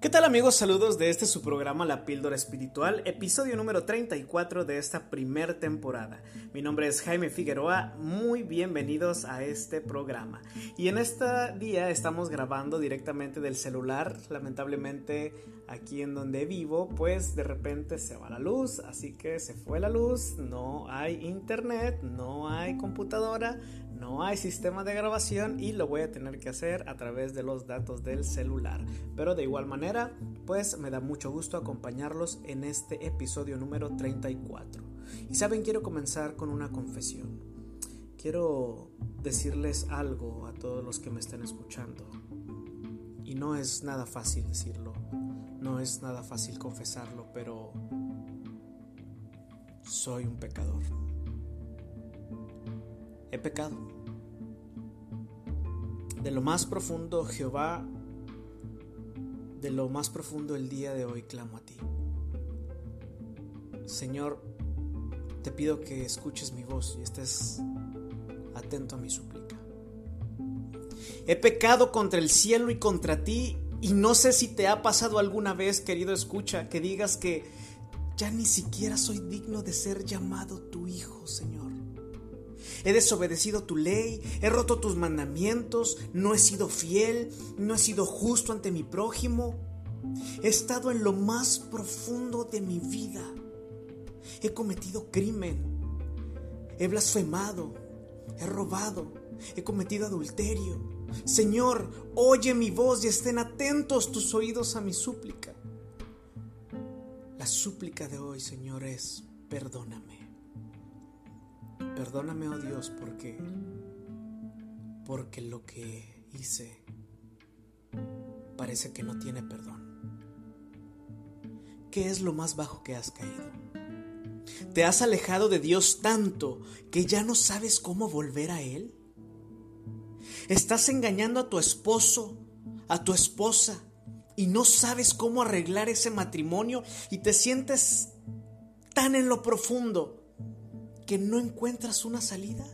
¿Qué tal amigos? Saludos de este su programa La Píldora Espiritual, episodio número 34 de esta primer temporada. Mi nombre es Jaime Figueroa, muy bienvenidos a este programa. Y en este día estamos grabando directamente del celular, lamentablemente aquí en donde vivo, pues de repente se va la luz, así que se fue la luz, no hay internet, no hay computadora, no hay sistema de grabación y lo voy a tener que hacer a través de los datos del celular. Pero de igual manera, pues me da mucho gusto acompañarlos en este episodio número 34. Y saben, quiero comenzar con una confesión. Quiero decirles algo a todos los que me están escuchando. Y no es nada fácil decirlo, no es nada fácil confesarlo, pero soy un pecador he pecado. De lo más profundo, Jehová, de lo más profundo el día de hoy clamo a ti. Señor, te pido que escuches mi voz y estés atento a mi súplica. He pecado contra el cielo y contra ti y no sé si te ha pasado alguna vez, querido escucha, que digas que ya ni siquiera soy digno de ser llamado tu hijo, Señor. He desobedecido tu ley, he roto tus mandamientos, no he sido fiel, no he sido justo ante mi prójimo. He estado en lo más profundo de mi vida. He cometido crimen, he blasfemado, he robado, he cometido adulterio. Señor, oye mi voz y estén atentos tus oídos a mi súplica. La súplica de hoy, Señor, es perdóname. Perdóname, oh Dios, porque porque lo que hice parece que no tiene perdón. ¿Qué es lo más bajo que has caído? ¿Te has alejado de Dios tanto que ya no sabes cómo volver a Él? ¿Estás engañando a tu esposo, a tu esposa, y no sabes cómo arreglar ese matrimonio y te sientes tan en lo profundo que no encuentras una salida?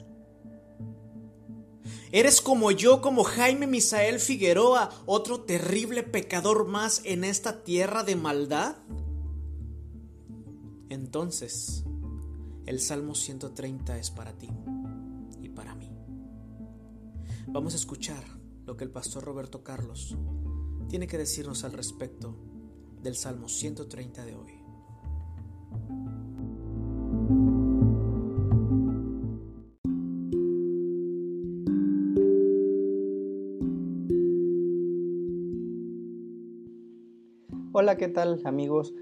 ¿Eres como yo, como Jaime Misael Figueroa, otro terrible pecador más en esta tierra de maldad? Entonces, el Salmo 130 es para ti y para mí. Vamos a escuchar lo que el pastor Roberto Carlos tiene que decirnos al respecto del Salmo 130 de hoy. Hola, ¿qué tal amigos?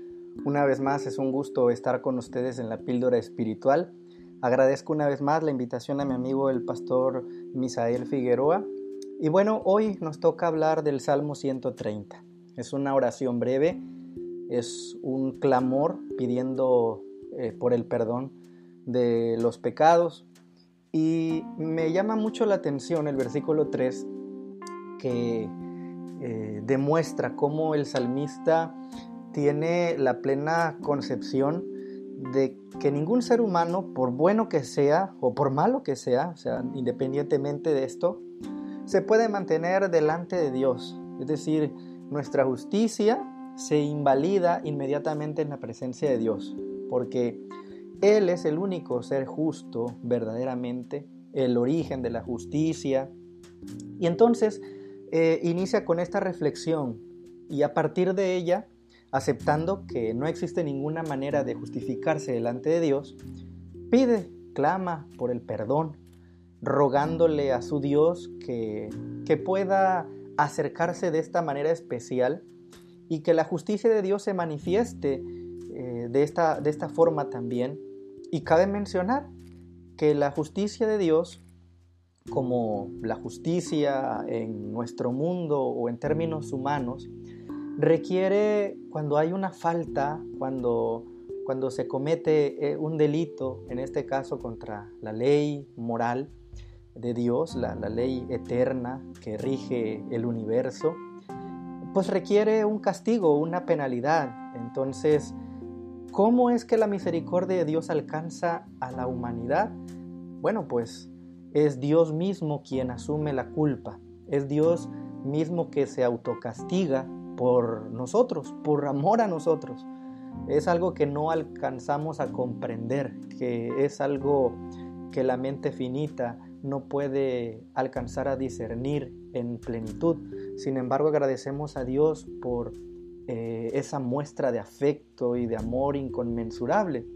Una vez más es un gusto estar con ustedes en la píldora espiritual. Agradezco una vez más la invitación a mi amigo el pastor Misael Figueroa. Y bueno, hoy nos toca hablar del Salmo 130. Es una oración breve, es un clamor pidiendo eh, por el perdón de los pecados. Y me llama mucho la atención el versículo 3 que eh, demuestra cómo el salmista tiene la plena concepción de que ningún ser humano, por bueno que sea o por malo que sea, o sea, independientemente de esto, se puede mantener delante de Dios. Es decir, nuestra justicia se invalida inmediatamente en la presencia de Dios, porque Él es el único ser justo verdaderamente, el origen de la justicia. Y entonces eh, inicia con esta reflexión y a partir de ella, aceptando que no existe ninguna manera de justificarse delante de Dios, pide, clama por el perdón, rogándole a su Dios que, que pueda acercarse de esta manera especial y que la justicia de Dios se manifieste eh, de, esta, de esta forma también. Y cabe mencionar que la justicia de Dios como la justicia en nuestro mundo o en términos humanos, requiere cuando hay una falta, cuando, cuando se comete eh, un delito, en este caso contra la ley moral de Dios, la, la ley eterna que rige el universo, pues requiere un castigo, una penalidad. Entonces, ¿cómo es que la misericordia de Dios alcanza a la humanidad? Bueno, pues es Dios mismo quien asume la culpa, es Dios mismo que se autocastiga por nosotros, por amor a nosotros. Es algo que no alcanzamos a comprender, que es algo que la mente finita no puede alcanzar a discernir en plenitud. Sin embargo, agradecemos a Dios por eh, esa muestra de afecto y de amor inconmensurable.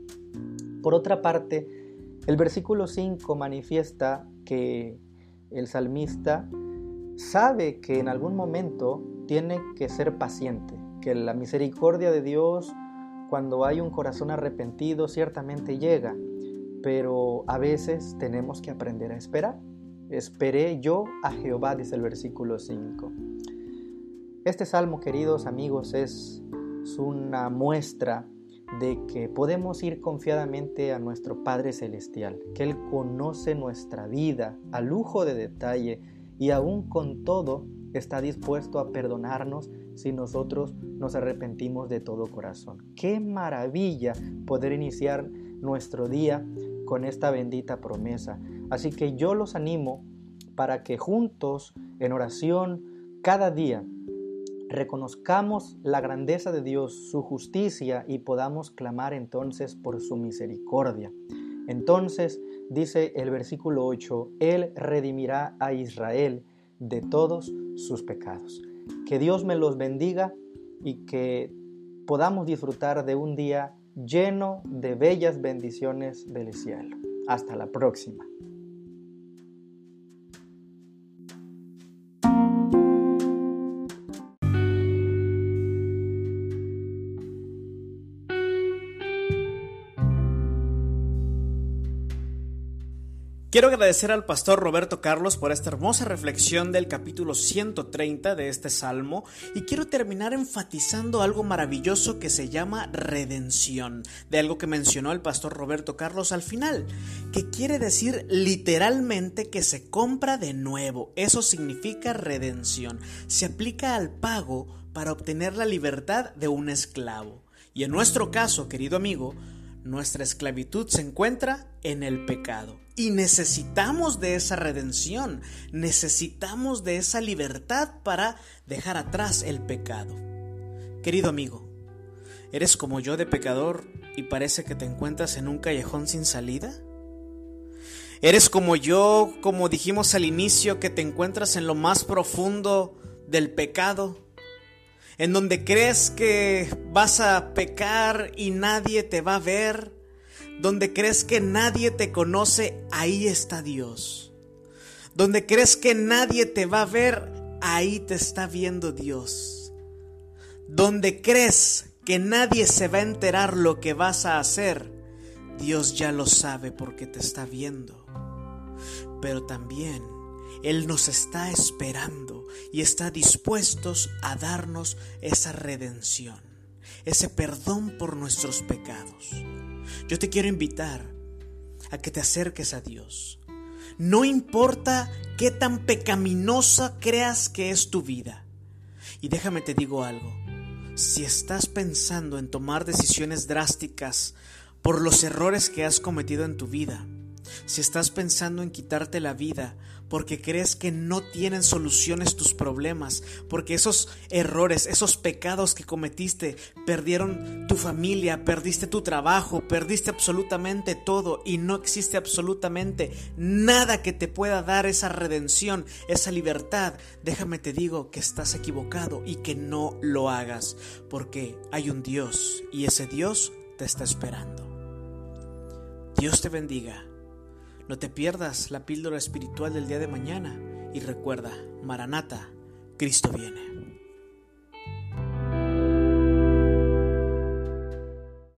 Por otra parte, el versículo 5 manifiesta que el salmista sabe que en algún momento tiene que ser paciente, que la misericordia de Dios cuando hay un corazón arrepentido ciertamente llega, pero a veces tenemos que aprender a esperar. Esperé yo a Jehová, dice el versículo 5. Este salmo, queridos amigos, es una muestra de que podemos ir confiadamente a nuestro Padre Celestial, que Él conoce nuestra vida a lujo de detalle y aún con todo está dispuesto a perdonarnos si nosotros nos arrepentimos de todo corazón. Qué maravilla poder iniciar nuestro día con esta bendita promesa. Así que yo los animo para que juntos en oración cada día reconozcamos la grandeza de Dios, su justicia y podamos clamar entonces por su misericordia. Entonces, dice el versículo 8, Él redimirá a Israel de todos sus pecados. Que Dios me los bendiga y que podamos disfrutar de un día lleno de bellas bendiciones del cielo. Hasta la próxima. Quiero agradecer al pastor Roberto Carlos por esta hermosa reflexión del capítulo 130 de este salmo y quiero terminar enfatizando algo maravilloso que se llama redención, de algo que mencionó el pastor Roberto Carlos al final, que quiere decir literalmente que se compra de nuevo. Eso significa redención. Se aplica al pago para obtener la libertad de un esclavo. Y en nuestro caso, querido amigo, nuestra esclavitud se encuentra en el pecado. Y necesitamos de esa redención, necesitamos de esa libertad para dejar atrás el pecado. Querido amigo, ¿eres como yo de pecador y parece que te encuentras en un callejón sin salida? ¿Eres como yo, como dijimos al inicio, que te encuentras en lo más profundo del pecado? En donde crees que vas a pecar y nadie te va a ver donde crees que nadie te conoce, ahí está Dios. Donde crees que nadie te va a ver, ahí te está viendo Dios. Donde crees que nadie se va a enterar lo que vas a hacer, Dios ya lo sabe porque te está viendo. Pero también Él nos está esperando y está dispuestos a darnos esa redención, ese perdón por nuestros pecados. Yo te quiero invitar a que te acerques a Dios. No importa qué tan pecaminosa creas que es tu vida. Y déjame te digo algo. Si estás pensando en tomar decisiones drásticas por los errores que has cometido en tu vida, si estás pensando en quitarte la vida porque crees que no tienen soluciones tus problemas, porque esos errores, esos pecados que cometiste perdieron tu familia, perdiste tu trabajo, perdiste absolutamente todo y no existe absolutamente nada que te pueda dar esa redención, esa libertad, déjame te digo que estás equivocado y que no lo hagas, porque hay un Dios y ese Dios te está esperando. Dios te bendiga. No te pierdas la píldora espiritual del día de mañana y recuerda, Maranata, Cristo viene.